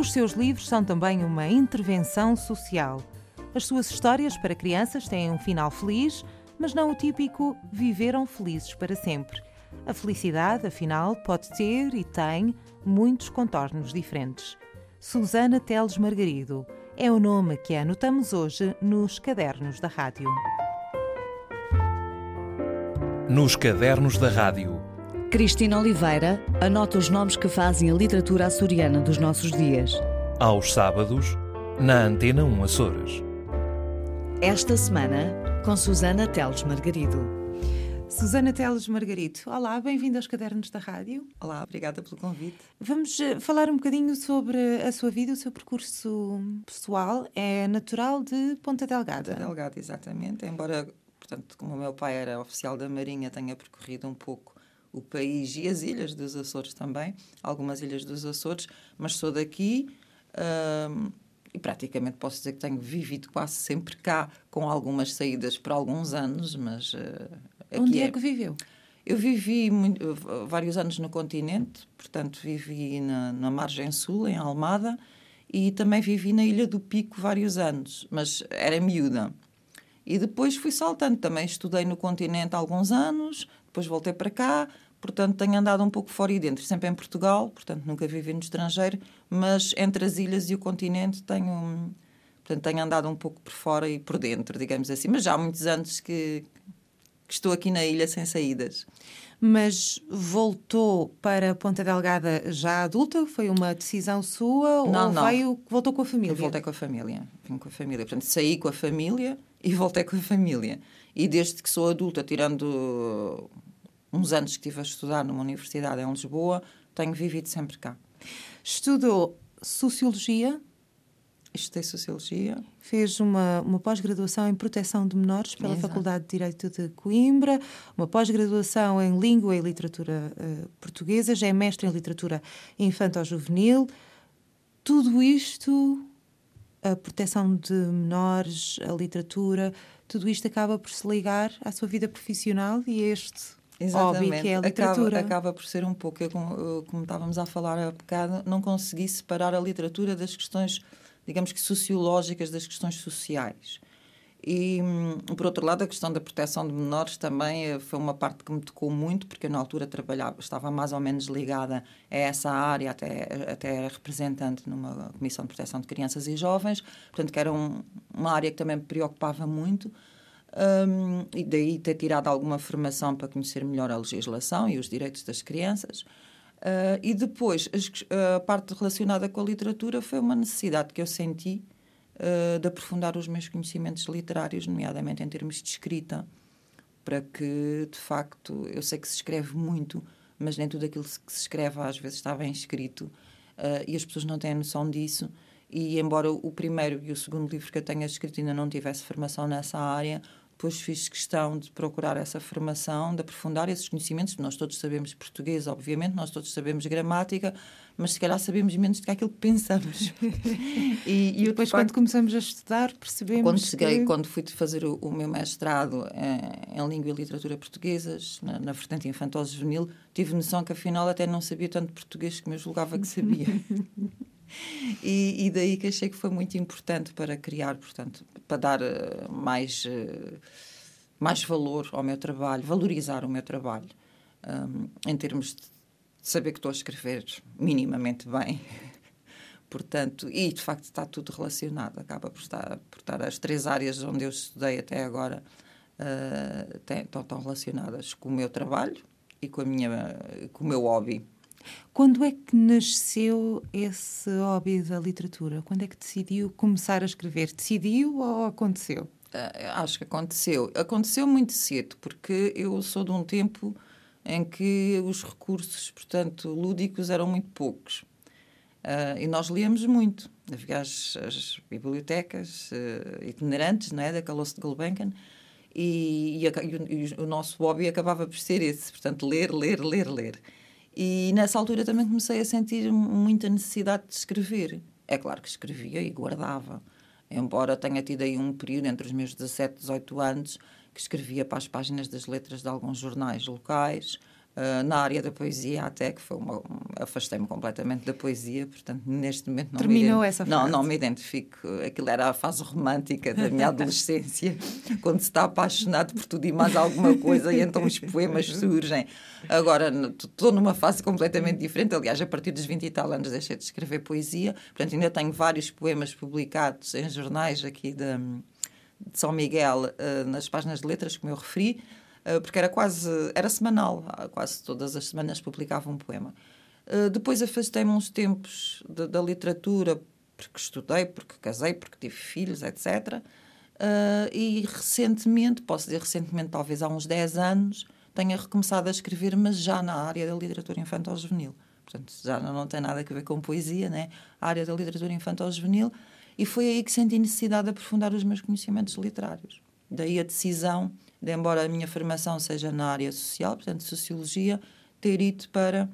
Os seus livros são também uma intervenção social. As suas histórias para crianças têm um final feliz, mas não o típico viveram felizes para sempre. A felicidade, afinal, pode ter e tem muitos contornos diferentes. Susana Teles Margarido é o nome que anotamos hoje nos cadernos da rádio. Nos cadernos da rádio. Cristina Oliveira anota os nomes que fazem a literatura açoriana dos nossos dias. Aos sábados, na Antena 1 Açores. Esta semana, com Susana Teles Margarido. Susana Teles Margarito, olá, bem-vinda aos Cadernos da Rádio. Olá, obrigada pelo convite. Vamos eh, falar um bocadinho sobre a sua vida, o seu percurso pessoal. É natural de Ponta Delgada. Ponta Delgada, exatamente. Embora, portanto, como o meu pai era oficial da Marinha, tenha percorrido um pouco o país e as ilhas dos Açores também, algumas ilhas dos Açores, mas sou daqui. Hum, e praticamente posso dizer que tenho vivido quase sempre cá, com algumas saídas por alguns anos, mas uh, Onde é, é que viveu? Eu vivi muito, vários anos no continente, portanto, vivi na, na margem sul, em Almada, e também vivi na Ilha do Pico vários anos, mas era miúda. E depois fui saltando, também estudei no continente alguns anos, depois voltei para cá, portanto tenho andado um pouco fora e dentro, sempre em Portugal, portanto nunca vivi no estrangeiro, mas entre as ilhas e o continente tenho, portanto, tenho andado um pouco por fora e por dentro, digamos assim, mas já há muitos anos que, que estou aqui na ilha sem saídas. Mas voltou para Ponta Delgada já adulta? Foi uma decisão sua não, ou não. Veio, voltou com a família? Eu voltei com a família. Vim com a família. Portanto, saí com a família e voltei com a família. E desde que sou adulta, tirando uns anos que estive a estudar numa universidade em Lisboa, tenho vivido sempre cá. Estudou Sociologia Estudei Sociologia. Fez uma, uma pós-graduação em Proteção de Menores pela Exato. Faculdade de Direito de Coimbra, uma pós-graduação em Língua e Literatura uh, Portuguesa, já é mestre em Literatura Infanto-Juvenil. Tudo isto, a proteção de menores, a literatura, tudo isto acaba por se ligar à sua vida profissional e a este Exatamente. hobby que é a literatura. Acaba, acaba por ser um pouco, eu, como, como estávamos a falar há bocado, não consegui separar a literatura das questões digamos que sociológicas das questões sociais. E, hum, por outro lado, a questão da proteção de menores também eh, foi uma parte que me tocou muito, porque eu, na altura, trabalhava, estava mais ou menos ligada a essa área, até, até era representante numa Comissão de Proteção de Crianças e Jovens, portanto, que era um, uma área que também me preocupava muito. Um, e daí ter tirado alguma formação para conhecer melhor a legislação e os direitos das crianças. Uh, e depois, a parte relacionada com a literatura foi uma necessidade que eu senti uh, de aprofundar os meus conhecimentos literários, nomeadamente em termos de escrita, para que, de facto, eu sei que se escreve muito, mas nem tudo aquilo que se escreve às vezes está bem escrito uh, e as pessoas não têm noção disso. E embora o primeiro e o segundo livro que eu tenha escrito ainda não tivesse formação nessa área, depois fiz questão de procurar essa formação, de aprofundar esses conhecimentos. Nós todos sabemos português, obviamente, nós todos sabemos gramática, mas se calhar sabemos menos do que aquilo que pensamos. e, e depois, quando começamos a estudar, percebemos. Quando cheguei, que... quando fui fazer o, o meu mestrado em, em, Língua e Literatura Portuguesas, na, na vertente infantil-juvenil, tive noção que afinal até não sabia tanto português como eu julgava que sabia. E, e, daí que achei que foi muito importante para criar, portanto, para dar uh, mais, uh, mais valor ao meu trabalho, valorizar o meu trabalho, um, em termos de saber que estou a escrever minimamente bem. Portanto, e de facto está tudo relacionado, acaba por estar, por estar as três áreas onde eu estudei até agora uh, têm, estão, estão relacionadas com o meu trabalho e com, a minha, com o meu hobby. Quando é que nasceu esse hobby da literatura? Quando é que decidiu começar a escrever? Decidiu ou aconteceu? Uh, acho que aconteceu. Aconteceu muito cedo, porque eu sou de um tempo em que os recursos, portanto, lúdicos eram muito poucos. Uh, e nós líamos muito. Havia as, as bibliotecas uh, itinerantes, não é? da Calosso de Gulbenkian, e, e, e, e, o, nosso hobby acabava por ser esse, portanto, ler, ler, ler, ler. E nessa altura também comecei a sentir muita necessidade de escrever. É claro que escrevia e guardava. Embora tenha tido aí um período entre os meus 17 e 18 anos que escrevia para as páginas das letras de alguns jornais locais, Uh, na área da poesia até que foi uma, afastei-me completamente da poesia portanto neste momento não terminou me, essa fase. não não me identifico. Aquilo era a fase romântica da minha adolescência quando se está apaixonado por tudo e mais alguma coisa e então os poemas surgem. Agora estou numa fase completamente diferente. Aliás a partir dos 20 e tal anos deixei de escrever poesia. Portanto ainda tenho vários poemas publicados em jornais aqui de, de São Miguel uh, nas páginas de letras como eu referi. eh, porque era quase, era semanal, ah, quase todas as semanas publicava um poema. Eh, depois afastei-me uns tempos da literatura, porque estudei, porque casei, porque tive filhos, etc. E recentemente, posso dizer recentemente, talvez há uns 10 anos, tenha recomeçado a escrever, mas já na área da literatura infantil-juvenil. Portanto, já não tem nada a ver com poesia, né? a área da literatura infantil-juvenil. E foi aí que senti necessidade de aprofundar os meus conhecimentos literários. Daí a decisão de, embora a minha formação seja na área social, portanto, sociologia, ter ido para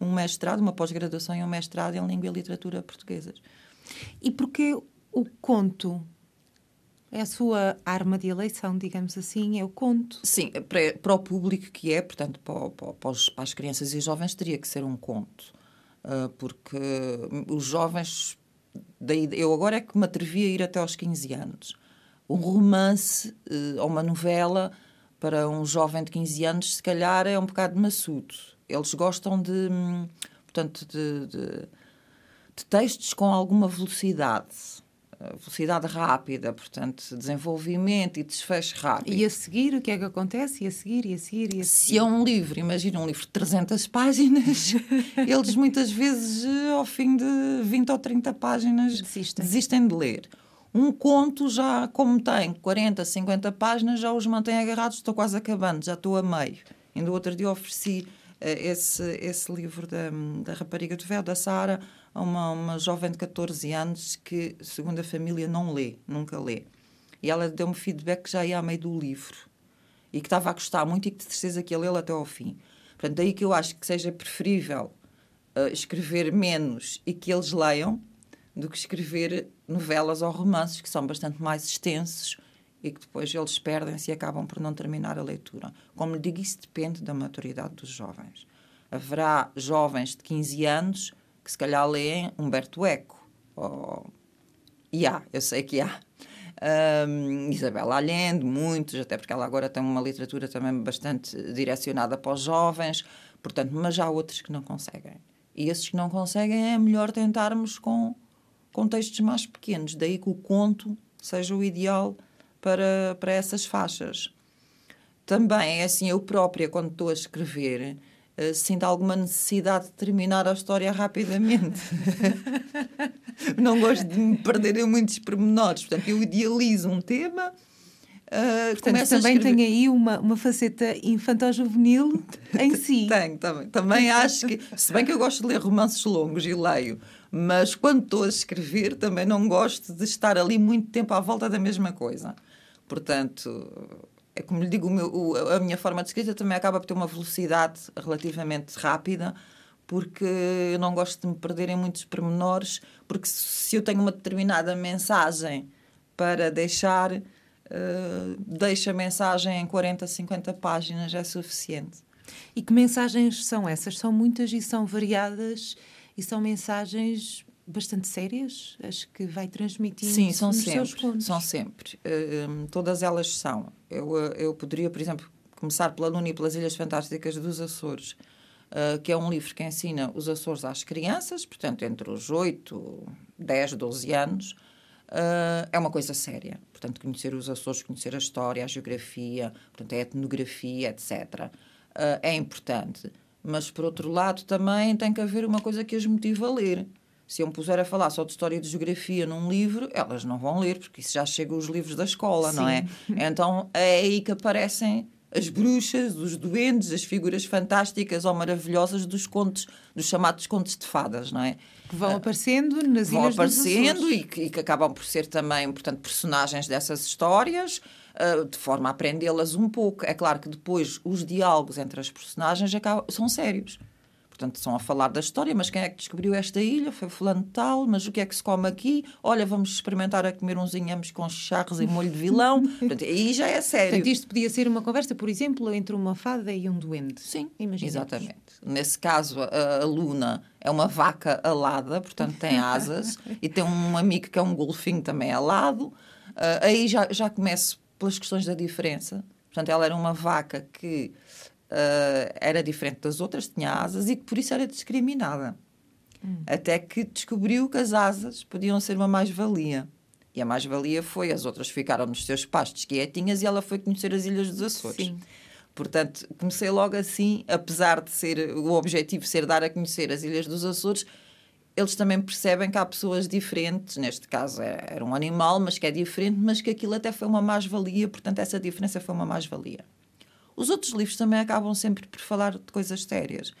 um mestrado, uma pós-graduação e um mestrado em língua e literatura portuguesas. E porquê o conto? É a sua arma de eleição, digamos assim, é o conto. Sim, para, para o público que é, portanto, para, para, para, os, para as crianças e jovens, teria que ser um conto. Uh, porque os jovens. Daí, eu agora é que me atrevi a ir até aos 15 anos um romance uh, ou uma novela para um jovem de 15 anos, se calhar é um bocado maçudo. Eles gostam de, hum, portanto, de, de, de textos com alguma velocidade eh, velocidade rápida, portanto, desenvolvimento e desfecho rápido. E a seguir, o que é que acontece? E a seguir, e a seguir, e a seguir? Se é um livro, imagina um livro de 300 páginas, eles muitas vezes, eh, ao fim de 20 ou 30 páginas, desistem, desistem de ler. Um conto já, como tem 40, 50 páginas, já os mantém agarrados, estou quase acabando, já estou a meio. Ainda outro dia ofereci uh, esse, esse livro da, da Rapariga do Véu, da Sara, a uma, uma jovem de 14 anos que, segundo a família, não lê, nunca lê. E ela deu-me feedback que já ia a meio do livro e que estava a gostar muito e que de certeza que ia lê-lo até ao fim. Portanto, daí que eu acho que seja preferível uh, escrever menos e que eles leiam do que escrever novelas ou romances que são bastante mais extensos e que depois eles perdem-se e acabam por não terminar a leitura. Como lhe digo, isso depende da maturidade dos jovens. Haverá jovens de 15 anos que se calhar leem Humberto Eco. Ou... E há, eu sei que há. Um, Isabela Allende, muitos, até porque ela agora tem uma literatura também bastante direcionada para os jovens, portanto, mas há outros que não conseguem. E esses que não conseguem é melhor tentarmos com com textos mais pequenos. Daí que o conto seja o ideal para, para essas faixas. Também é assim, eu própria, quando estou a escrever, uh, sinto alguma necessidade de terminar a história rapidamente. Não gosto de me perder em muitos pormenores. Portanto, eu idealizo um tema. Uh, Portanto, também tem aí uma, uma faceta infantil-juvenil em si. Tenho, também. Também acho que, se bem que eu gosto de ler romances longos e leio, mas quando estou a escrever também não gosto de estar ali muito tempo à volta da mesma coisa. Portanto, é como lhe digo, meu, o, a minha forma de escrita também acaba por ter uma velocidade relativamente rápida, porque eu não gosto de me perder em muitos pormenores, porque se eu tenho uma determinada mensagem para deixar, uh, deixo a mensagem em 40, 50 páginas, é suficiente. E que mensagens são essas? São muitas e são variadas e são mensagens bastante sérias, as que vai transmitindo Sim, são sempre, são sempre. Uh, todas elas são. Eu, eh, eu poderia, por exemplo, começar pela Luna e pelas Ilhas Fantásticas dos Açores, uh, que é um livro que ensina os Açores às crianças, portanto, entre os 8, 10, 12 anos. Uh, é uma coisa séria. Portanto, conhecer os Açores, conhecer a história, a geografia, portanto, a etnografia, etc. é importante mas, por outro lado, também tem que haver uma coisa que as motive a ler. Se eu me puser a falar só de história e de geografia num livro, elas não vão ler, porque isso já chega os livros da escola, Sim. não é? Então é aí que aparecem as bruxas, os duendes, as figuras fantásticas ou maravilhosas dos contos, dos chamados contos de fadas, não é? Que vão aparecendo nas vão aparecendo e que, e que acabam por ser também, portanto, personagens dessas histórias uh, de forma a aprendê-las um pouco. É claro que depois os diálogos entre as personagens são sérios. Portanto, estão a falar da história, mas quem é que descobriu esta ilha? Foi fulano tal, mas o que é que se come aqui? Olha, vamos experimentar a comer uns inhames com charros e molho de vilão. Portanto, aí já é sério. Portanto, isto podia ser uma conversa, por exemplo, entre uma fada e um duende. Sim, Imaginemos. exatamente. Nesse caso, a, a Luna é uma vaca alada, portanto tem asas, e tem um amigo que é um golfinho também alado. Uh, aí já, já começo pelas questões da diferença. Portanto, ela era uma vaca que uh, era diferente das outras, tinha asas e que por isso era discriminada. Hum. Até que descobriu que as asas podiam ser uma mais-valia. E a mais-valia foi, as outras ficaram nos seus pastos quietinhas e ela foi conhecer as Ilhas dos Açores. Sim. Portanto, comecei logo assim, apesar de ser o objetivo ser dar a conhecer as Ilhas dos Açores, eles também percebem que há pessoas diferentes, neste caso é, era um animal, mas que é diferente, mas que aquilo até foi uma mais-valia, portanto, essa diferença foi uma mais-valia. Os outros livros também acabam sempre por falar de coisas sérias.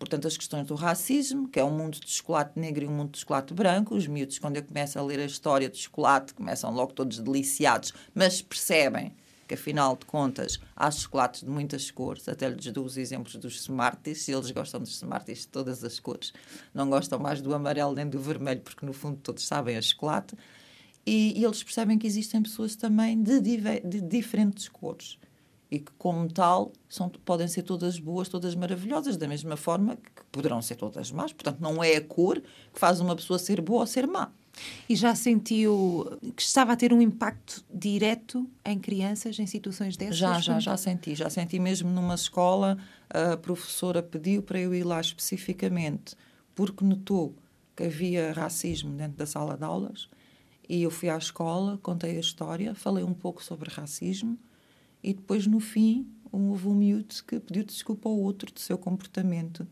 Portanto, as questões do racismo, que é um mundo de chocolate negro e um mundo de chocolate branco. Os miúdos, quando eu começo a ler a história de chocolate, começam logo todos deliciados, mas percebem que, afinal de contas, há chocolates de muitas cores. Até lhes dou os exemplos dos Smarties, eles gostam dos Smarties de todas as cores. Não gostam mais do amarelo nem do vermelho, porque, no fundo, todos sabem a chocolate. E, e eles percebem que existem pessoas também de, de diferentes cores e que, como tal, são, podem ser todas boas, todas maravilhosas, da mesma forma que poderão ser todas más. Portanto, não é a cor que faz uma pessoa ser boa ou ser má. E já sentiu que estava a ter um impacto direto em crianças em situações dessas? Já, já, já senti. Já senti mesmo numa escola, a professora pediu para eu ir lá especificamente porque notou que havia racismo dentro da sala de aulas e eu fui à escola, contei a história, falei um pouco sobre racismo e depois, no fim, houve um miúdo que pediu desculpa ao outro do seu comportamento.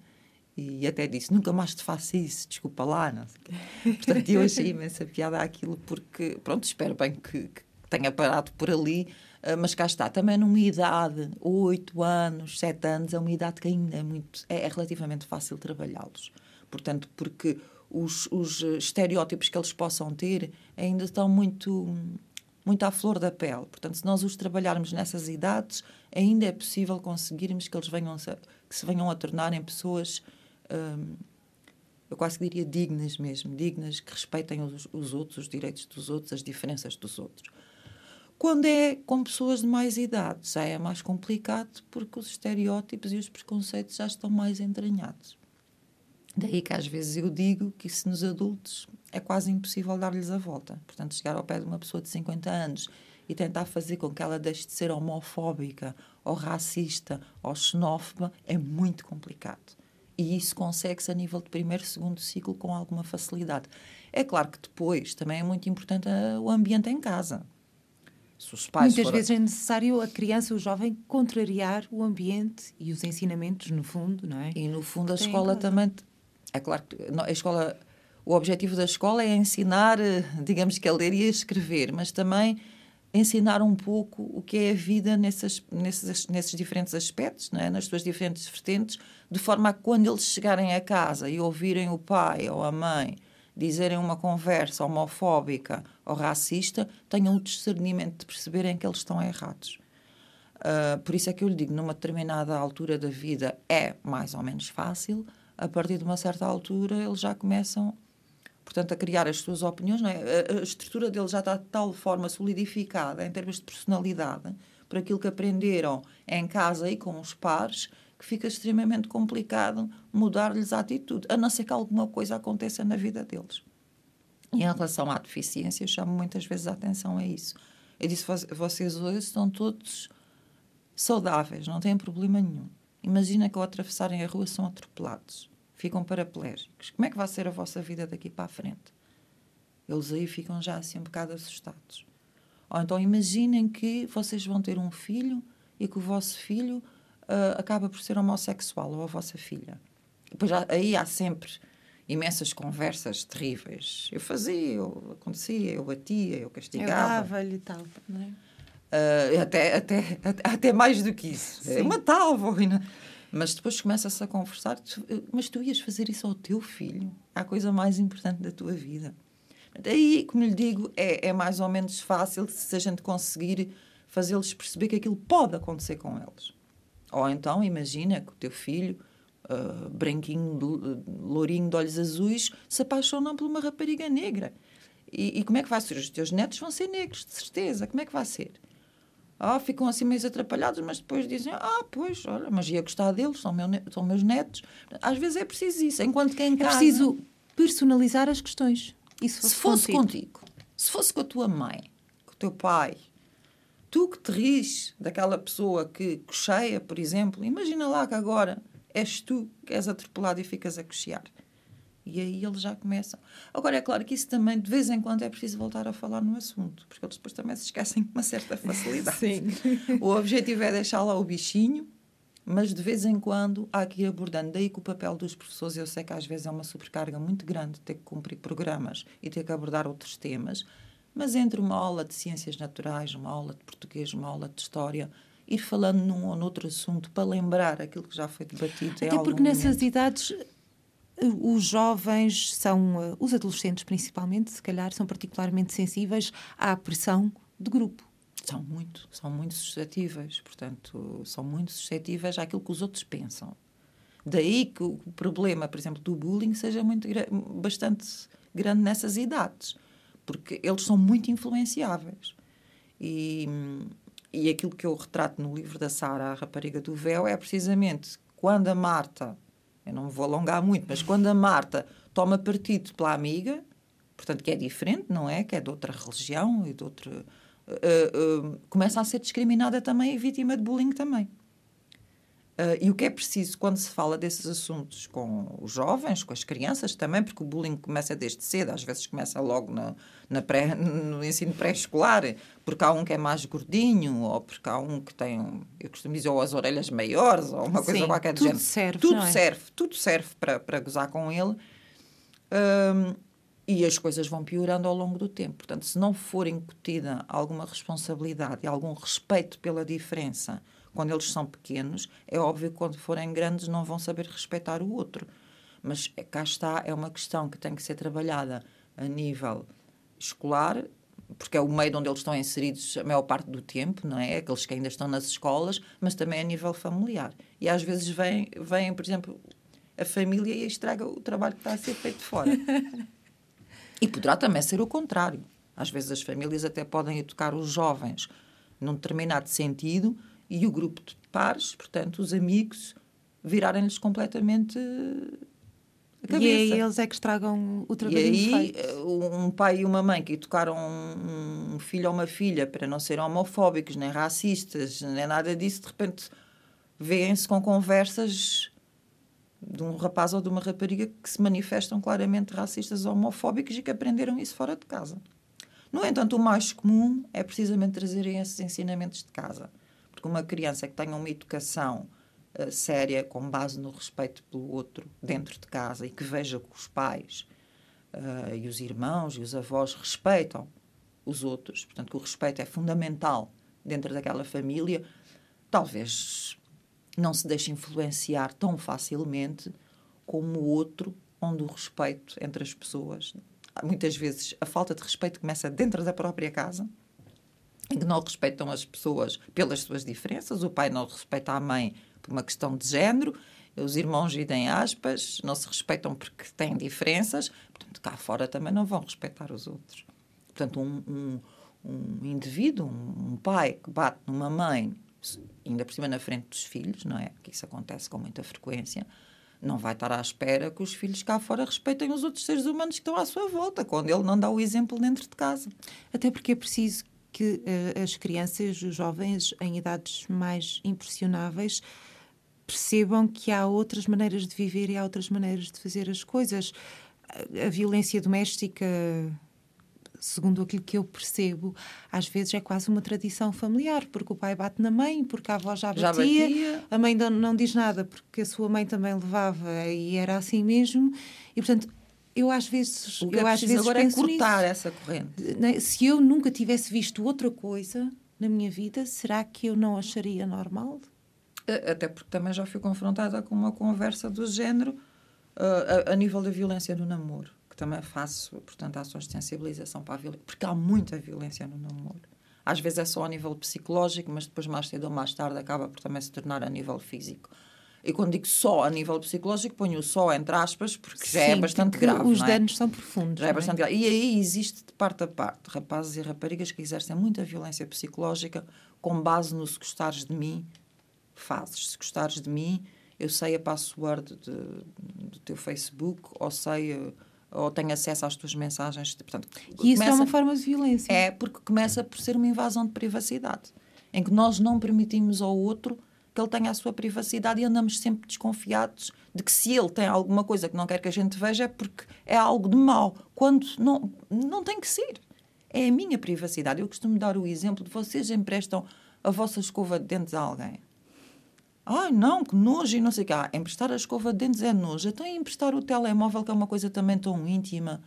E até disse: Nunca mais te faço isso, desculpa lá. Não sei. Portanto, eu achei imensa piada aquilo, porque, pronto, espero bem que, que tenha parado por ali, ah, mas cá está. Também numa idade, 8 anos, 7 anos, é uma idade que ainda é muito. é, é relativamente fácil trabalhá-los. Portanto, porque os, os estereótipos que eles possam ter ainda estão muito muito à flor da pele. Portanto, se nós os trabalharmos nessas idades, ainda é possível conseguirmos que eles venham que se venham a tornar em pessoas, hum, eu quase diria dignas mesmo, dignas, que respeitem os, os outros, os direitos dos outros, as diferenças dos outros. Quando é com pessoas de mais idade, já é mais complicado porque os estereótipos e os preconceitos já estão mais entranhados. Daí que às vezes eu digo que se nos adultos é quase impossível dar-lhes a volta. Portanto, chegar ao pé de uma pessoa de 50 anos e tentar fazer com que ela deixe de ser homofóbica, ou racista, ou xenófoba, é muito complicado. E isso consegue-se a nível de primeiro, segundo ciclo com alguma facilidade. É claro que depois também é muito importante o ambiente em casa. Muitas forem... vezes é necessário a criança, o jovem, contrariar o ambiente e os ensinamentos, no fundo, não é? E no fundo a Tem escola também é claro que a escola, o objetivo da escola é ensinar, eh, digamos que a ler e a escrever, mas também ensinar um pouco o que é a vida nesses, nesses, nesses diferentes aspectos, é? nas suas diferentes vertentes, de forma a que quando eles chegarem a casa e ouvirem o pai ou a mãe dizerem uma conversa homofóbica ou racista, tenham o discernimento de perceberem que eles estão errados. Uh, por isso é que eu lhe digo, numa determinada altura da vida é mais ou menos fácil, a partir de uma certa altura, eles já começam, portanto, a criar as suas opiniões. Não é? a, estrutura deles já está de tal forma solidificada em termos de personalidade, por aquilo que aprenderam em casa e com os pares, que fica extremamente complicado mudar-lhes a atitude, a não ser que alguma coisa aconteça na vida deles. E em relação à deficiência, eu chamo muitas vezes a atenção a isso. Eu disse, vocês hoje estão todos saudáveis, não têm problema nenhum. Imagina que ao atravessarem a rua são atropelados, ficam paraplégicos. Como é que vai ser a vossa vida daqui para a frente? Eles aí ficam já assim um bocado assustados. Ou então imaginem que vocês vão ter um filho e que o vosso filho uh, acaba por ser homossexual ou a vossa filha. Depois aí há sempre imensas conversas terríveis. Eu fazia, eu acontecia, eu batia, eu castigava. Eu dava-lhe e tal, não é? Uh, até, até, até, mais do que isso. Sim. Eu matava. Mas depois começa-se a conversar. Mas tu ias fazer isso ao teu filho? A coisa mais importante da tua vida. Daí, como lhe digo, é, é mais ou menos fácil se a gente conseguir fazê-los perceber que aquilo pode acontecer com eles. Ou então, imagina que o teu filho uh, branquinho, lourinho de olhos azuis, se apaixonam por uma rapariga negra. E, e, como é que vai ser? Os teus netos vão ser negros, de certeza. Como é que vai ser? Ah, ficam assim meio atrapalhados, mas depois dizem: Ah, pois, olha, mas ia gostar deles, são, meu, são meus netos. Às vezes é preciso isso, enquanto que em casa. É preciso personalizar as questões. Isso se fosse contigo, se fosse com a tua mãe, com o teu pai, tu que te ris daquela pessoa que cocheia, por exemplo, imagina lá que agora és tu que és atropelado e ficas a cochear. E aí eles já começam. Agora, é claro que isso também, de vez em quando, é preciso voltar a falar no assunto, porque eles depois também se esquecem com uma certa facilidade. Sim. O objetivo é deixar lá o bichinho, mas de vez em quando há que ir abordando. Daí que o papel dos professores, eu sei que às vezes é uma sobrecarga muito grande ter que cumprir programas e ter que abordar outros temas, mas entre uma aula de ciências naturais, uma aula de português, uma aula de história, ir falando num ou noutro assunto para lembrar aquilo que já foi debatido. Até porque nessas idades os jovens são, eh, os adolescentes principalmente, se calhar, são particularmente sensíveis à pressão de grupo. São muito, são muito suscetíveis, portanto, são muito suscetíveis àquilo que os outros pensam. Daí que o problema, por exemplo, do bullying seja muito, bastante grande nessas idades, porque eles são muito influenciáveis. E, e aquilo que eu retrato no livro da Sara, A Rapariga do Véu, é precisamente quando a Marta eu não me vou alongar muito, mas quando a Marta toma partido pela amiga, portanto, que é diferente, não é? Que é de outra religião e de outro. Uh, uh, começa a ser discriminada também e vítima de bullying também. Uh, e o que é preciso quando se fala desses assuntos com os jovens, com as crianças também, porque o bullying começa desde cedo, às vezes começa logo na, na pré, no ensino pré-escolar, porque há um que é mais gordinho, ou porque há um que tem, eu costumo dizer, ou as orelhas maiores, ou uma coisa Sim, qualquer do género. Serve, tudo é? serve, tudo serve para, para gozar com ele. Um, e as coisas vão piorando ao longo do tempo. Portanto, se não for incutida alguma responsabilidade e algum respeito pela diferença quando eles são pequenos, é óbvio que quando forem grandes não vão saber respeitar o outro. Mas é, cá está, é uma questão que tem que ser trabalhada a nível escolar, porque é o meio onde eles estão inseridos a maior parte do tempo, não é? Aqueles que ainda estão nas escolas, mas também a nível familiar. E às vezes vem, vem por exemplo, a família e estraga o trabalho que está a ser feito fora. e poderá também ser o contrário. Às vezes as famílias até podem educar os jovens num determinado sentido e o grupo de pares, portanto, os amigos, virarem-lhes completamente a cabeça. E aí eles é que estragam o trabalho E aí, um pai e uma mãe que educaram um filho ou uma filha para não serem homofóbicos, nem racistas, nem nada disso, de repente vêem-se com conversas de um rapaz ou de uma rapariga que se manifestam claramente racistas ou homofóbicos e que aprenderam isso fora de casa. No entanto, o mais comum é precisamente trazerem esses ensinamentos de casa. Uma criança que tenha uma educação uh, séria, com base no respeito pelo outro dentro de casa e que veja que os pais uh, e os irmãos e os avós respeitam os outros, portanto, que o respeito é fundamental dentro daquela família, talvez não se deixe influenciar tão facilmente como o outro, onde o respeito entre as pessoas, muitas vezes a falta de respeito começa dentro da própria casa em que não respeitam as pessoas pelas suas diferenças, o pai não respeita a mãe por uma questão de género, os irmãos idem aspas, não se respeitam porque têm diferenças, portanto, cá fora também não vão respeitar os outros. Portanto, um, um, um indivíduo, um, um pai que bate numa mãe, ainda por cima na frente dos filhos, não é? Que isso acontece com muita frequência, não vai estar à espera que os filhos cá fora respeitem os outros seres humanos que estão à sua volta, quando ele não dá o exemplo dentro de casa. Até porque é preciso que uh, as crianças, os jovens em idades mais impressionáveis percebam que há outras maneiras de viver e há outras maneiras de fazer as coisas. A, a violência doméstica, segundo aquilo que eu percebo, às vezes é quase uma tradição familiar, porque o pai bate na mãe, porque a avó já batia, já batia. a mãe não, não diz nada porque a sua mãe também levava e era assim mesmo. E, portanto, eu às vezes, o que é eu é às vezes agora penso é cortar nisso. essa corrente. Né, se eu nunca tivesse visto outra coisa na minha vida, será que eu não acharia normal? Até porque também já fui confrontada com uma conversa do género uh, a, a, nível da violência no namoro, que também faço, portanto, ações de sensibilização para a violência, porque há muita violência no namoro. Às vezes é só a nível psicológico, mas depois, mais cedo ou mais tarde, acaba por também se tornar a nível físico. E quando digo só a nível psicológico, ponho só entre aspas, porque Sim, já é bastante grave. Os é? danos são profundos. Já é, é bastante grave. E aí existe de parte a parte rapazes e raparigas que exercem muita violência psicológica com base no se gostares de mim, fazes. Se gostares de mim, eu sei a password de, do teu Facebook, ou sei ou tenho acesso às tuas mensagens. Portanto, e isso é uma forma de violência. É, porque começa por ser uma invasão de privacidade, em que nós não permitimos ao outro que ele tenha a sua privacidade e andamos sempre desconfiados de que se ele tem alguma coisa que não quer que a gente veja é porque é algo de mau, quando não, não tem que ser. É a minha privacidade. Eu costumo dar o exemplo de vocês emprestam a vossa escova de dentes a alguém. Ai, não, que nojo e não sei o que. Ah, emprestar a escova de dentes é nojo. Então, emprestar o telemóvel, que é uma coisa também tão íntima,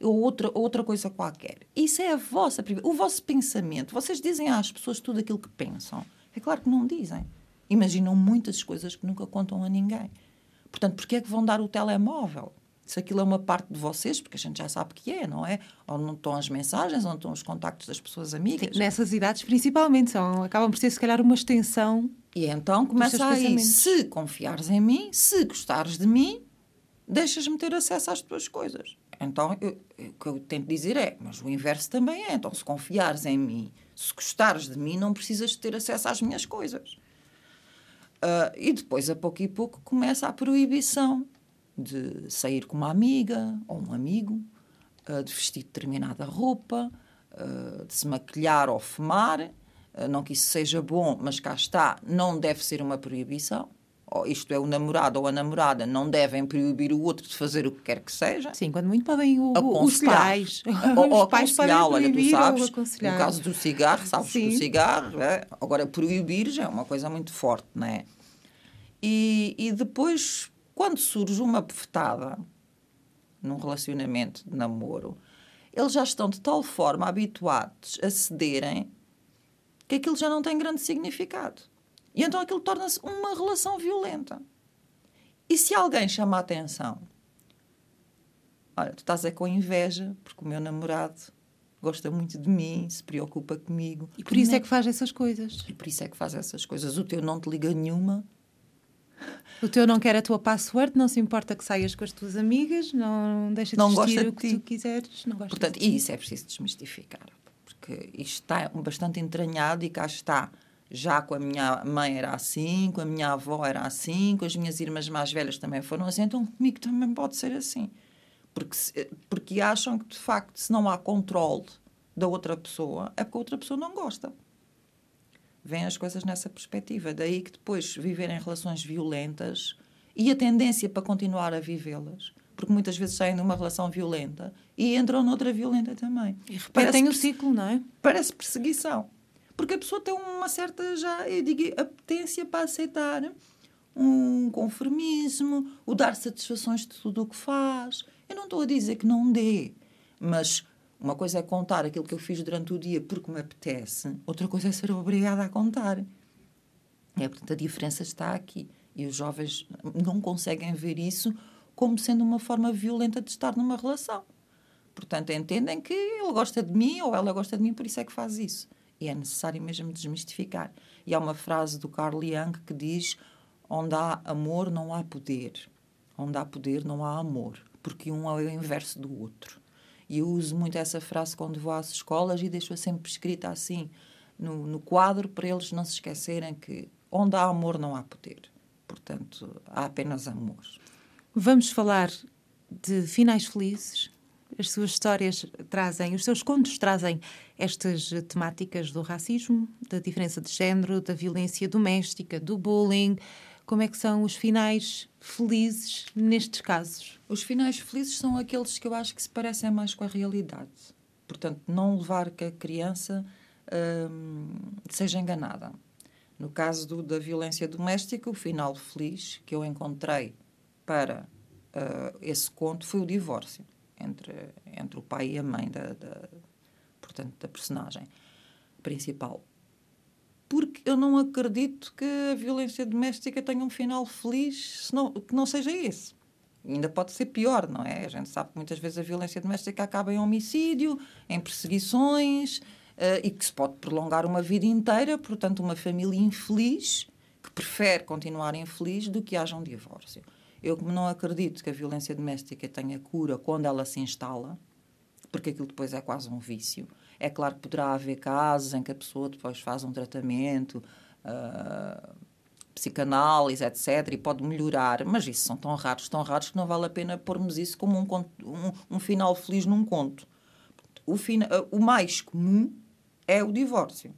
ou outra, outra coisa qualquer. Isso é a vossa o vosso pensamento. Vocês dizem às pessoas tudo aquilo que pensam. É claro que não dizem imaginam muitas coisas que nunca contam a ninguém. Portanto, porquê é que vão dar o telemóvel? Se aquilo é uma parte de vocês, porque a gente já sabe que é, não é? Onde não estão as mensagens, onde estão os contactos das pessoas amigas. Sim, nessas idades, principalmente, são, acabam por ser, se calhar, uma extensão. E então começa aí. Se confiares em mim, se gostares de mim, deixas-me ter acesso às tuas coisas. Então, eu, eu, o que eu tento dizer é, mas o inverso também é. Então, se confiares em mim, se gostares de mim, não precisas ter acesso às minhas coisas. Uh, e depois, a pouco e pouco, começa a proibição de sair com uma amiga ou um amigo, uh, de vestir determinada roupa, uh, de se maquilhar ou fumar. não que isso seja bom, mas cá está, não deve ser uma proibição. Ou isto é, o namorado ou a namorada não devem proibir o outro de fazer o que quer que seja. Sim, quando muito podem o, os pais. Ou, ou pais podem olha, tu sabes, no caso do cigarro, sabes Sim. que o cigarro, é, agora proibir já é uma coisa muito forte, não é? E, e depois, quando surge uma bofetada num relacionamento de namoro, eles já estão de tal forma habituados a cederem que aquilo já não tem grande significado. E então aquilo torna-se uma relação violenta. E se alguém chama a atenção, olha, tu estás é com inveja porque o meu namorado gosta muito de mim, se preocupa comigo. E por isso é que faz essas coisas. E por isso é que faz essas coisas. O teu não te liga nenhuma, o teu não quer a tua password, não se importa que saias com as tuas amigas, não deixa de não gosta de o que ti. tu quiseres. Não gosta Portanto, e isso é preciso desmistificar, porque isto está bastante entranhado e cá está. Já com a minha mãe era assim, com a minha avó era assim, com as minhas irmãs mais velhas também foram assim, então comigo também pode ser assim. Porque, porque acham que, de facto, se não há controle da outra pessoa, é porque a outra pessoa não gosta veem as coisas nessa perspectiva. Daí que depois viverem relações violentas e a tendência para continuar a vivê-las. Porque muitas vezes saem de uma relação violenta e entram noutra violenta também. E repetem o ciclo, não é? Parece perseguição. Porque a pessoa tem uma certa, já, eu digo, apetência para aceitar um conformismo, o dar satisfações de tudo o que faz. Eu não estou a dizer que não dê, mas uma coisa é contar aquilo que eu fiz durante o dia porque me apetece, outra coisa é ser obrigada a contar. É, portanto, a diferença está aqui. E os jovens não conseguem ver isso como sendo uma forma violenta de estar numa relação. Portanto, entendem que ele gosta de mim ou ela gosta de mim, por isso é que faz isso. E é necessário mesmo desmistificar. E há uma frase do Carl Jung que diz: Onde há amor, não há poder. Onde há poder, não há amor. Porque um é o inverso do outro. E eu uso muito essa frase quando vou às escolas e deixo-a sempre escrita assim no, no quadro para eles não se esquecerem que onde há amor não há poder. Portanto, há apenas amor. Vamos falar de finais felizes. As suas histórias trazem, os seus contos trazem estas temáticas do racismo, da diferença de género, da violência doméstica, do bullying, como é que são os finais felizes nestes casos? Os finais felizes são aqueles que eu acho que se parecem mais com a realidade. Portanto, não levar que a criança hum, seja enganada. No caso do, da violência doméstica, o final feliz que eu encontrei para uh, esse conto foi o divórcio entre, entre o pai e a mãe da, da, portanto, da personagem principal porque eu não acredito que a violência doméstica tenha um final feliz senão, que não seja esse. Ainda pode ser pior, não é? A gente sabe que muitas vezes a violência doméstica acaba em homicídio, em perseguições uh, e que se pode prolongar uma vida inteira, portanto, uma família infeliz que prefere continuar infeliz do que haja um divórcio. Eu, não acredito que a violência doméstica tenha cura quando ela se instala, porque aquilo depois é quase um vício. É claro que poderá haver casos em que a pessoa depois faz um tratamento, uh, psicanálise, etc., e pode melhorar, mas isso são tão raros, tão raros que não vale a pena pormos isso como um, um, um final feliz num conto. O, fina, o mais comum é o divórcio.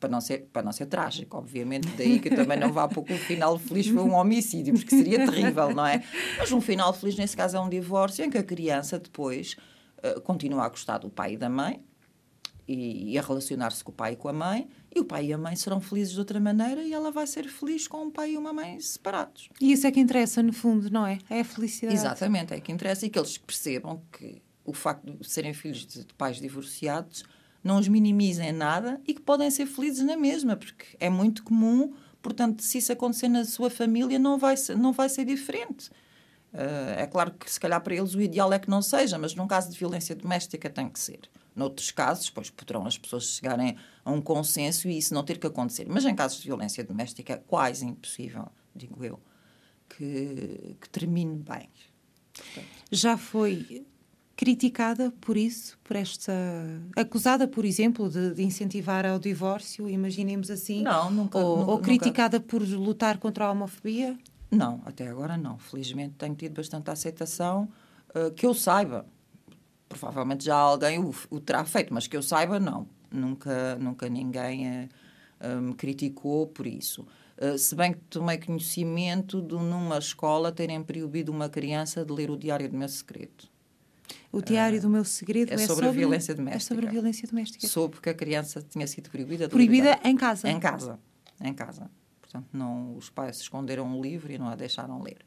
Para não, ser, para não ser trágico, obviamente, daí que também não vá pouco o final feliz foi um homicídio, porque seria terrível, não é? Mas um final feliz, nesse caso, é um divórcio em que a criança depois uh, continua a gostar do pai e da mãe, e, e a relacionar-se com o pai e com a mãe, e o pai e a mãe serão felizes de outra maneira e ela vai ser feliz com um pai e uma mãe separados. E isso é que interessa, no fundo, não é? É a felicidade. Exatamente, é que interessa e que eles percebam que o facto de serem filhos de pais divorciados não os minimiza em nada e que podem ser felizes na mesma, porque é muito comum, portanto, se isso acontecer na sua família, não vai ser, não vai ser diferente. Uh, é claro que, se calhar, para eles o ideal é que não seja, mas num caso de violência doméstica tem que ser. Noutros casos, pois poderão as pessoas chegarem a um consenso e isso não ter que acontecer. Mas em casos de violência doméstica é quase impossível, digo eu, que, que termine bem. Portanto, Já foi criticada por isso, por esta. acusada, por exemplo, de, de incentivar ao divórcio, imaginemos assim? Não, nunca. Ou, nunca, ou criticada nunca. por lutar contra a homofobia? Não, até agora não. Felizmente tenho tido bastante aceitação uh, que eu saiba provavelmente já alguém o, o, terá feito, mas que eu saiba, não. Nunca, nunca ninguém uh, me criticou por isso. Uh, se bem que tomei conhecimento de numa escola terem proibido uma criança de ler o Diário do Meu Segredo. O Diário uh, do Meu Segredo é, é sobre, sobre, a violência doméstica. É sobre a violência doméstica. Soube que a criança tinha sido proibida de Proibida em casa? Em casa. Em casa. Portanto, não, os pais esconderam o livro e não a deixaram ler.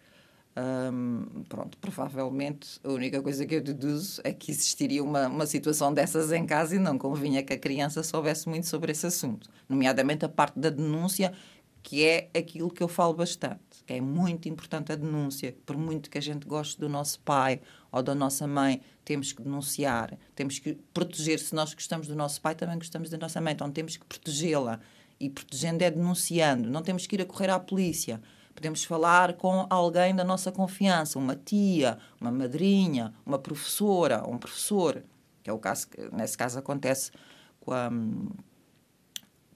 Um, pronto, provavelmente a única coisa que eu deduzo é que existiria uma, uma situação dessas em casa e não convinha que a criança soubesse muito sobre esse assunto, nomeadamente a parte da denúncia, que é aquilo que eu falo bastante. É muito importante a denúncia, por muito que a gente goste do nosso pai ou da nossa mãe, temos que denunciar, temos que proteger. Se nós gostamos do nosso pai, também gostamos da nossa mãe, então temos que protegê-la. E protegendo é denunciando, não temos que ir a correr à polícia Podemos falar com alguém da nossa confiança, uma tia, uma madrinha, uma professora, um professor, que é o caso que nesse caso acontece com a,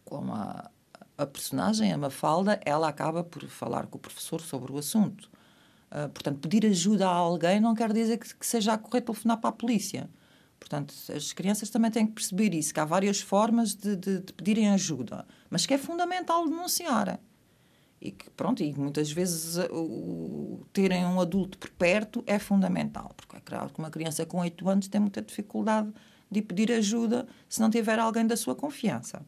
com a, a personagem, a Mafalda, ela acaba por falar com o professor sobre o assunto. Uh, portanto, pedir ajuda a alguém não quer dizer que, que seja a correr telefonar para a polícia. Portanto, as crianças também têm que perceber isso, que há várias formas de, de, de pedirem ajuda, mas que é fundamental denunciarem e que pronto e muitas vezes uh, o, terem um adulto por perto é fundamental porque é claro que uma criança com 8 anos tem muita dificuldade de pedir ajuda se não tiver alguém da sua confiança.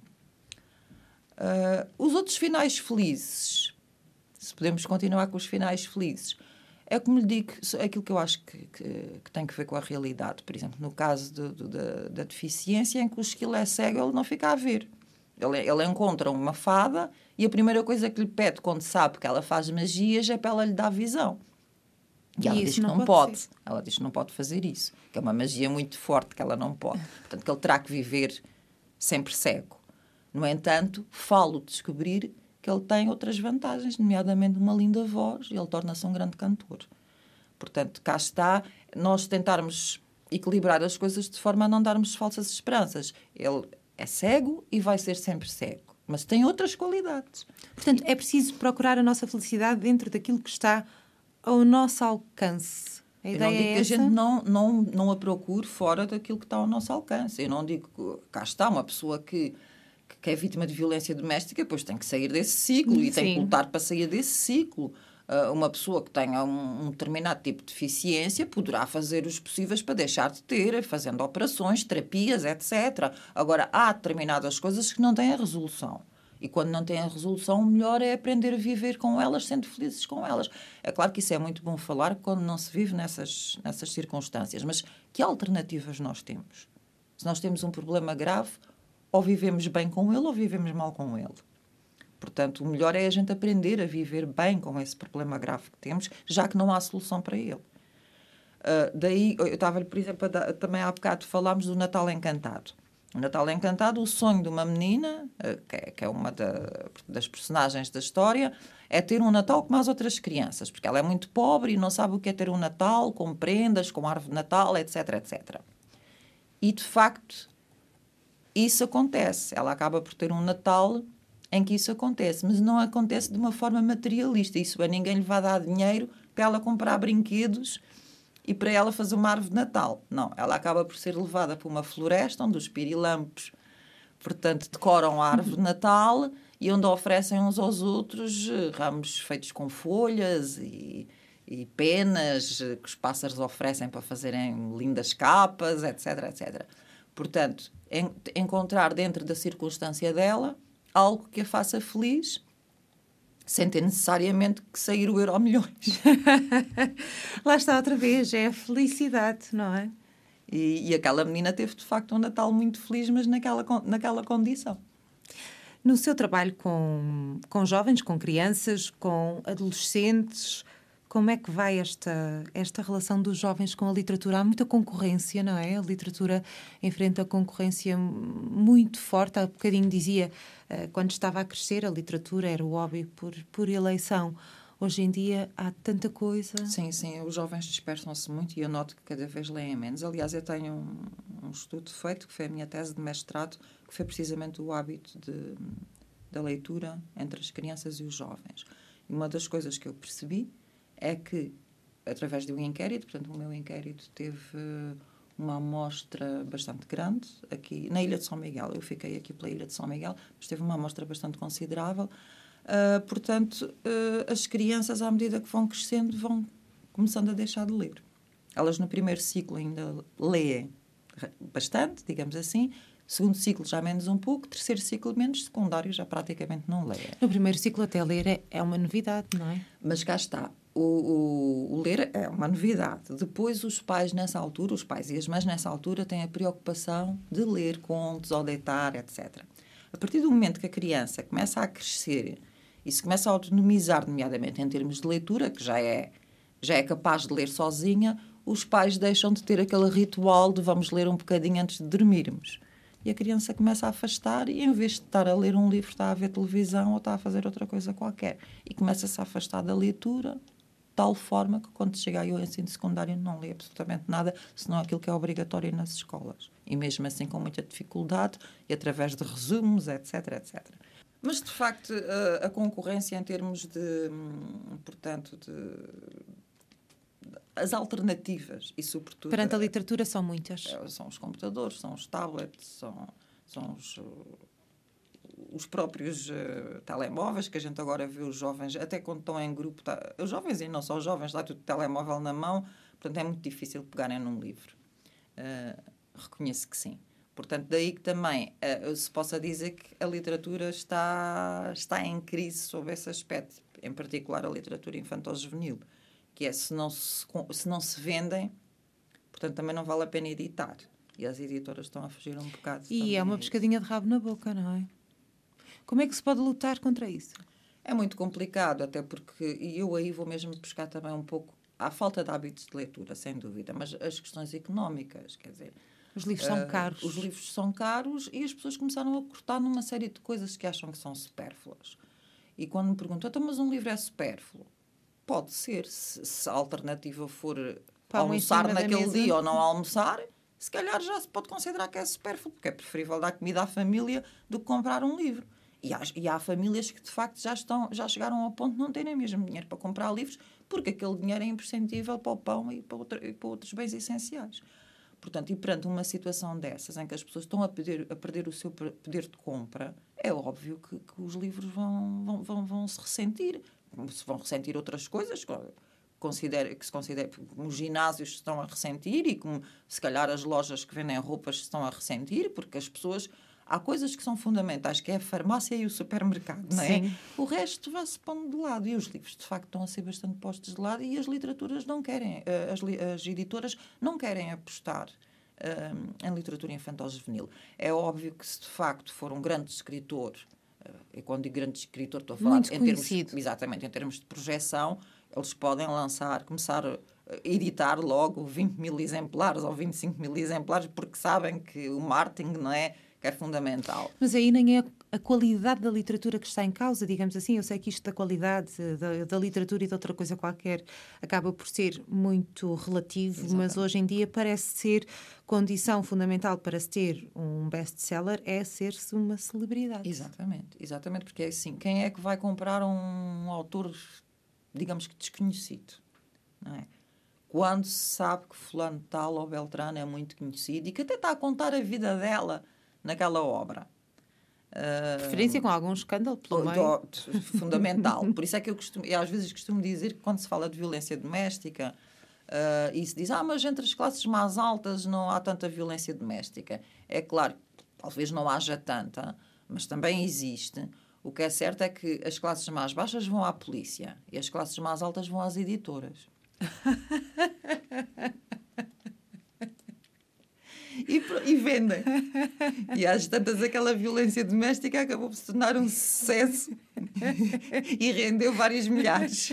Uh, os outros finais felizes. Se podemos continuar com os finais felizes é como lhe digo aquilo que eu acho que, que, que tem que ver com a realidade por exemplo no caso do, do, da, da deficiência em que o esquilo é cego ele não fica a ver ele, ele encontra uma fada e a primeira coisa que lhe pede quando sabe que ela faz magias é para ela lhe dar visão. E, e ela diz que não, não pode. pode. Ela diz que não pode fazer isso. Que é uma magia muito forte que ela não pode. Portanto, que ele terá que viver sempre cego. No entanto, falo de descobrir que ele tem outras vantagens, nomeadamente uma linda voz, e ele torna-se um grande cantor. Portanto, cá está nós tentarmos equilibrar as coisas de forma a não darmos falsas esperanças. Ele é cego e vai ser sempre cego, mas tem outras qualidades. Portanto, é preciso procurar a nossa felicidade dentro daquilo que está ao nosso alcance. A eu não digo é que a gente não, não, não a procure fora daquilo que está ao nosso alcance. Eu não digo que cá está uma pessoa que, que é vítima de violência doméstica, pois tem que sair desse ciclo e Sim. tem que lutar para sair desse ciclo. Uh, uma pessoa que tenha um, um, determinado tipo de deficiência poderá fazer os possíveis para deixar de ter, fazendo operações, terapias, etc. Agora, há determinadas coisas que não têm a resolução. E quando não têm a resolução, o melhor é aprender a viver com elas, sendo felizes com elas. É claro que isso é muito bom falar quando não se vive nessas, nessas circunstâncias, mas que alternativas nós temos? Se nós temos um problema grave, ou vivemos bem com ele ou vivemos mal com ele. Portanto, o melhor é a gente aprender a viver bem com esse problema grave que temos, já que não há solução para ele. Uh, daí, eu estava, por exemplo, também há bocado falámos do Natal Encantado. O Natal Encantado, o sonho de uma menina, eh, que é, que é uma da, das personagens da história, é ter um Natal como as outras crianças, porque ela é muito pobre e não sabe o que é ter um Natal, com prendas, com árvore de Natal, etc, etc. E, de facto, isso acontece. Ela acaba por ter um Natal em que isso acontece, mas não acontece de uma forma materialista. Isso é, ninguém lhe vai dar dinheiro para ela comprar brinquedos e para ela fazer uma árvore de Natal. Não, ela acaba por ser levada para uma floresta onde os pirilampos, portanto, decoram a árvore de Natal e onde oferecem uns aos outros eh, ramos feitos com folhas e, e penas eh, que os pássaros oferecem para fazerem lindas capas, etc, etc. Portanto, en encontrar dentro da circunstância dela algo que a faça feliz sem ter necessariamente que sair o euro milhões. Lá está outra vez, é a felicidade, não é? E, e, aquela menina teve de facto um Natal muito feliz, mas naquela, naquela condição. No seu trabalho com, com jovens, com crianças, com adolescentes, como é que vai esta, esta relação dos jovens com a literatura? Há muita concorrência, não é? A literatura enfrenta concorrência muito forte. Há bocadinho dizia, eh, quando estava a crescer, a literatura era o hobby por, por eleição. Hoje em dia há tanta coisa. Sim, sim, os jovens dispersam-se muito e eu noto que cada vez leem menos. Aliás, eu tenho um, um, estudo feito, que foi a minha tese de mestrado, que foi precisamente o hábito de, da leitura entre as crianças e os jovens. E uma das coisas que eu percebi é que, através de um inquérito, portanto, o meu inquérito teve uma amostra bastante grande aqui na Ilha de São Miguel. Eu fiquei aqui pela Ilha de São Miguel, mas teve uma amostra bastante considerável. Uh, portanto, uh, as crianças, à medida que vão crescendo, vão começando a deixar de ler. Elas, no primeiro ciclo, ainda leem bastante, digamos assim, Segundo ciclo já menos um pouco, terceiro ciclo menos, secundário já praticamente não leia. No primeiro ciclo até ler é, é uma novidade, não é? Mas cá está. O, o, o, ler é uma novidade. Depois, os pais, nessa altura, os pais e as mães, nessa altura, têm a preocupação de ler contos ou deitar, etc. A partir do momento que a criança começa a crescer e se começa a autonomizar, nomeadamente em termos de leitura, que já é, já é capaz de ler sozinha, os pais deixam de ter aquele ritual de vamos ler um bocadinho antes de dormirmos e a criança começa a afastar e em vez de estar a ler um livro está a ver televisão ou está a fazer outra coisa qualquer e começa-se a afastar da leitura tal forma que quando chega ao ensino secundário não lê absolutamente nada senão aquilo que é obrigatório nas escolas e mesmo assim com muita dificuldade e através de resumos etc etc mas de facto a, a concorrência em termos de hum, portanto de as alternativas e, sobretudo. Perante a literatura são muitas. É, são os computadores, são os tablets, são, são os, os próprios uh, telemóveis que a gente agora vê os jovens, até quando estão em grupo, tá, os jovens e não só os jovens, lá tudo telemóvel na mão, portanto é muito difícil pegarem num livro. Uh, reconheço que sim. Portanto, daí que também uh, se possa dizer que a literatura está, está em crise sob esse aspecto, em particular a literatura infantil-juvenil que é se não se, se não se vendem, portanto também não vale a pena editar. E as editoras estão a fugir um bocado. E é uma pescadinha de rabo na boca, não é? Como é que se pode lutar contra isso? É muito complicado, até porque, e eu aí vou mesmo buscar também um pouco a falta de hábitos de leitura, sem dúvida, mas as questões económicas, quer dizer. Os livros são uh, caros. Os livros são caros e as pessoas começaram a cortar numa série de coisas que acham que são supérfluas. E quando me perguntam, então, mas um livro é supérfluo? Pode ser, se, se a alternativa for Pão almoçar naquele dia ou não almoçar, se calhar já se pode considerar que é supérfluo, porque é preferível dar comida à família do que comprar um livro. E há, e há famílias que de facto já, estão, já chegaram ao ponto de não terem mesmo dinheiro para comprar livros, porque aquele dinheiro é imprescindível para o pão e para, e para outros bens essenciais. Portanto, e perante uma situação dessas, em que as pessoas estão a, pedir, a perder o seu poder de compra, é óbvio que, que os livros vão, vão, vão, vão se ressentir se vão ressentir outras coisas, considera, que se considera como os ginásios estão a ressentir e como se calhar as lojas que vendem roupas estão a ressentir, porque as pessoas há coisas que são fundamentais, que é a farmácia e o supermercado, não é? Sim. O resto vai-se pondo de lado e os livros, de facto, estão a ser bastante postos de lado e as literaturas não querem, eh, as, as editoras não querem apostar um, eh, em literatura infantil juvenil. É óbvio que se de facto for um grande escritor e quando digo grande escritor, estou a falar Muito em conhecido. termos, exatamente, em termos de projeção, eles podem lançar, começar uh, editar logo 20 mil exemplares ou 25 mil exemplares, porque sabem que o marketing não é, que é fundamental. Mas aí nem é a qualidade da literatura que está em causa, digamos assim. Eu sei que isto da qualidade da, da literatura e de outra coisa qualquer acaba por ser muito relativo, Exatamente. mas hoje em dia parece ser condição fundamental para se ter um best-seller é ser-se uma celebridade. Exatamente, exatamente, porque é assim, quem é que vai comprar um autor, digamos que desconhecido, não é? Quando se sabe que fulano tal ou Beltrano é muito conhecido e que até está a contar a vida dela naquela obra. Preferência uh, com algum escândalo pelo meio. Fundamental. Por isso é que eu costumo, eu às vezes costumo dizer que quando se fala de violência doméstica uh, e se diz, ah, mas entre as classes mais altas não há tanta violência doméstica. É claro, talvez não haja tanta, mas também existe. O que é certo é que as classes mais baixas vão à polícia e as classes mais altas vão às editoras. e, e vendem. E às tantas, aquela violência doméstica acabou por se tornar um sucesso e rendeu vários milhares.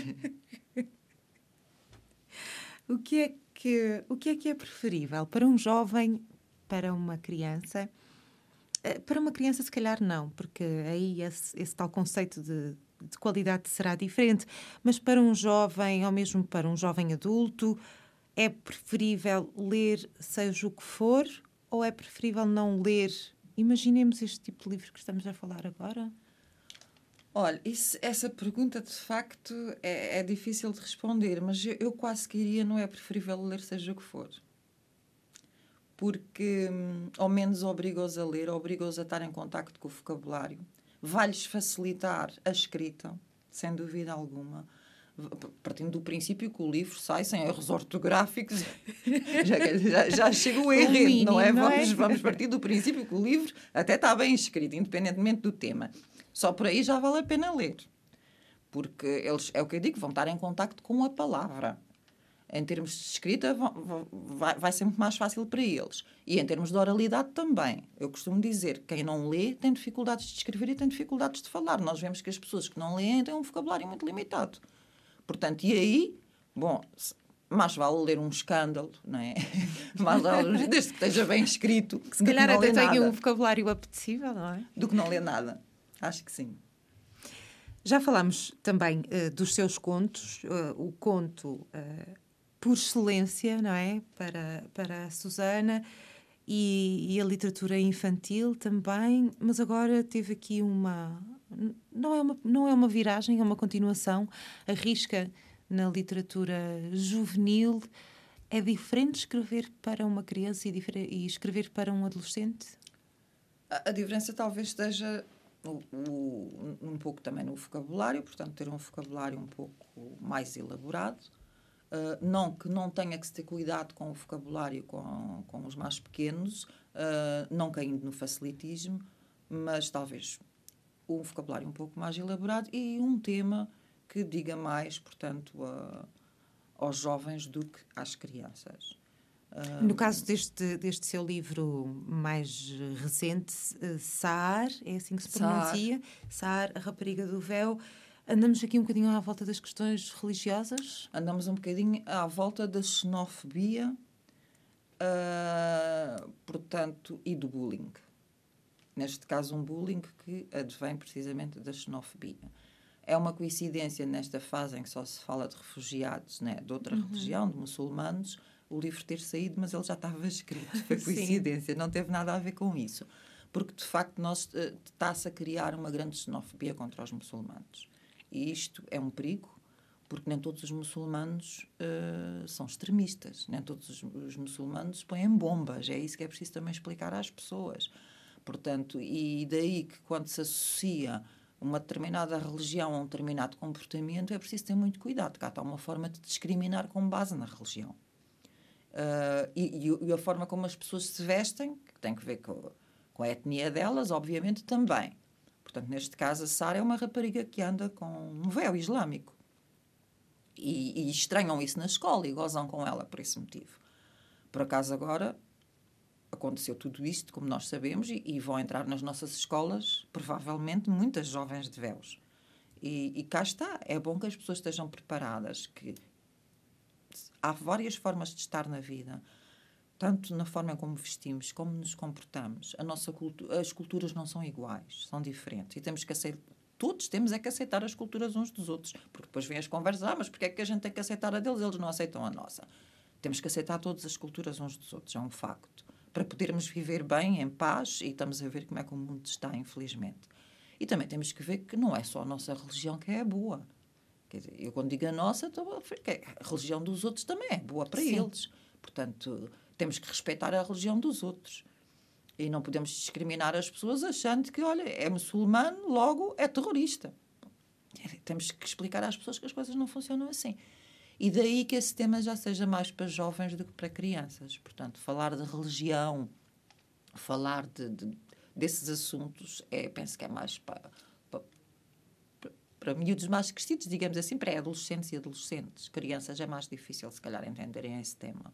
O que é que, o que, é, que é preferível para um jovem, para uma criança? Eh, para uma criança, se calhar, não, porque aí esse, esse tal conceito de, de qualidade será diferente, mas para um jovem, ou mesmo para um jovem adulto, é preferível ler seja o que for ou é preferível não ler? Imaginemos este tipo de livro que estamos a falar agora. Olha, isso, essa pergunta de facto é, é, difícil de responder, mas eu, eu quase queria, não é preferível ler seja o que for. Porque, hum, ao menos, obriga-os a ler, obriga-os a estar em contacto com o vocabulário, vai-lhes facilitar a escrita, sem dúvida alguma partindo do princípio que o livro sai sem erros ortográficos, já, já, já chega o erro, mínimo, não é? Vamos, é? vamos partir do princípio que o livro até está bem escrito, independentemente do tema. Só por aí já vale a pena ler. Porque eles, é o que eu digo, vão estar em contacto com a palavra. Em termos de escrita, vai, vai ser muito mais fácil para eles. E em termos de oralidade também. Eu costumo dizer quem não lê tem dificuldades de escrever e tem dificuldades de falar. Nós vemos que as pessoas que não leem têm um vocabulário muito limitado. Portanto, e aí, bom, mais vale ler um escândalo, não é? mais vale, desde que esteja bem escrito. Que se calhar até tenha um vocabulário apetecível, não é? Do que não ler nada. Acho que sim. Já falámos também uh, dos seus contos, uh, o conto uh, por excelência, não é? Para, para a Susana e, e, a literatura infantil também, mas agora teve aqui uma. Não é uma, não é uma viragem, é uma continuação. Arrisca na literatura juvenil. É diferente escrever para uma criança e, e escrever para um adolescente? A, a diferença talvez esteja o, o, um pouco também no vocabulário, portanto, ter um vocabulário um pouco mais elaborado. Uh, não que não tenha que ter cuidado com o vocabulário com, com os mais pequenos, uh, não caindo no facilitismo, mas talvez um vocabulário um pouco mais elaborado e um tema que diga mais, portanto, a, aos jovens do que às crianças. No caso deste, deste seu livro mais recente, eh, Saar, é assim que se pronuncia, Saar, a rapariga do véu, andamos aqui um bocadinho à volta das questões religiosas? Andamos um bocadinho à volta da xenofobia, uh, portanto, e do bullying. Neste caso, um bullying que advém precisamente da xenofobia. É uma coincidência nesta fase em que só se fala de refugiados né, de outra uhum. religião, de muçulmanos, o livro ter saído, mas ele já estava escrito. Foi coincidência, não teve nada a ver com isso. Porque, de facto, nós uh, está-se a criar uma grande xenofobia contra os muçulmanos. E isto é um perigo, porque nem todos os muçulmanos uh, são extremistas, nem todos os, os, muçulmanos põem bombas. É isso que é preciso também explicar às pessoas. Portanto, e daí que quando se associa uma determinada religião a um determinado comportamento, é preciso ter muito cuidado, cá está uma forma de discriminar com base na religião. Uh, e, e, a forma como as pessoas se vestem, que tem que ver com, com a etnia delas, obviamente, também. Portanto, neste caso, a Sara é uma rapariga que anda com um véu islâmico. E, e, estranham isso na escola e gozam com ela por esse motivo. Por acaso, agora aconteceu tudo isto, como nós sabemos, e, e vão entrar nas nossas escolas, provavelmente, muitas jovens de véus. E, e cá está. É bom que as pessoas estejam preparadas, que há várias formas de estar na vida, tanto na forma como vestimos, como nos comportamos. A nossa cultura, as culturas não são iguais, são diferentes e temos que aceitar. Todos temos é que aceitar as culturas uns dos outros, porque depois vêm as conversas, ah, mas porque é que a gente tem que aceitar a deles, eles não aceitam a nossa. Temos que aceitar todas as culturas uns dos outros, é um facto. Para podermos viver bem, em paz, e estamos a ver como é que o mundo está, infelizmente. E também temos que ver que não é só a nossa religião que é boa. Quer dizer, eu quando digo a nossa, estou a ver que a religião dos outros também é boa para Sim. eles. Portanto, temos que respeitar a religião dos outros. E não podemos discriminar as pessoas achando que, olha, é muçulmano, logo é terrorista. Temos que explicar às pessoas que as coisas não funcionam assim. E daí que esse tema já seja mais para jovens do que para crianças. Portanto, falar de religião, falar de, de desses assuntos, é, penso que é mais para, para, para miúdos mais crescidos, digamos assim, para adolescentes e adolescentes. Crianças é mais difícil, se calhar, entenderem esse tema.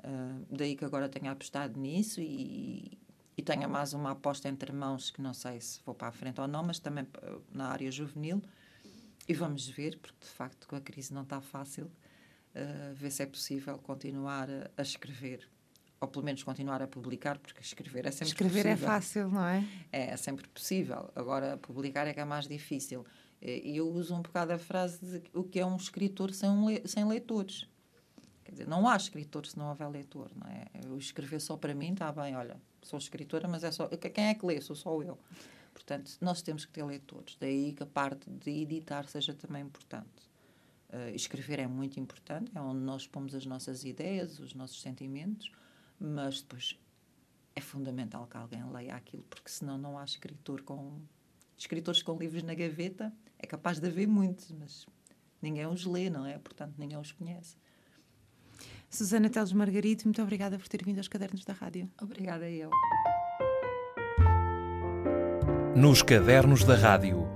Uh, daí que agora tenho apostado nisso e, e tenho mais uma aposta entre mãos que não sei se vou para a frente ou não, mas também na área juvenil. E vamos ver, porque de facto com a crise não está fácil, uh, ver se é possível continuar a, a, escrever. Ou pelo menos continuar a publicar, porque escrever é sempre escrever é possível. Escrever é fácil, não é? é? É sempre possível. Agora, publicar é que é mais difícil. E eu uso um bocado a frase de o que é um escritor sem, um le sem leitores. Quer dizer, não há escritor se não houver leitor, não é? Eu escrever só para mim, está bem, olha, sou escritora, mas é só. Quem é que lê? Sou só eu. Portanto, nós temos que ter leitores. Daí que a parte de editar seja também importante. Uh, escrever é muito importante, é onde nós pomos as nossas ideias, os nossos sentimentos, mas depois é fundamental que alguém leia aquilo, porque senão não há escritor com. Escritores com livros na gaveta é capaz de haver muitos, mas ninguém os lê, não é? Portanto, ninguém os conhece. Susana Teles Margarito, muito obrigada por ter vindo aos Cadernos da Rádio. Obrigada eu. Nos Cadernos da Rádio.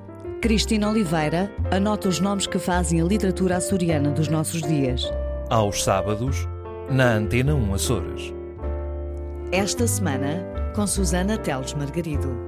Cristina Oliveira anota os nomes que fazem a literatura açoriana dos nossos dias. Aos sábados, na Antena 1 Açores. Esta semana, com Susana Teles Margarido.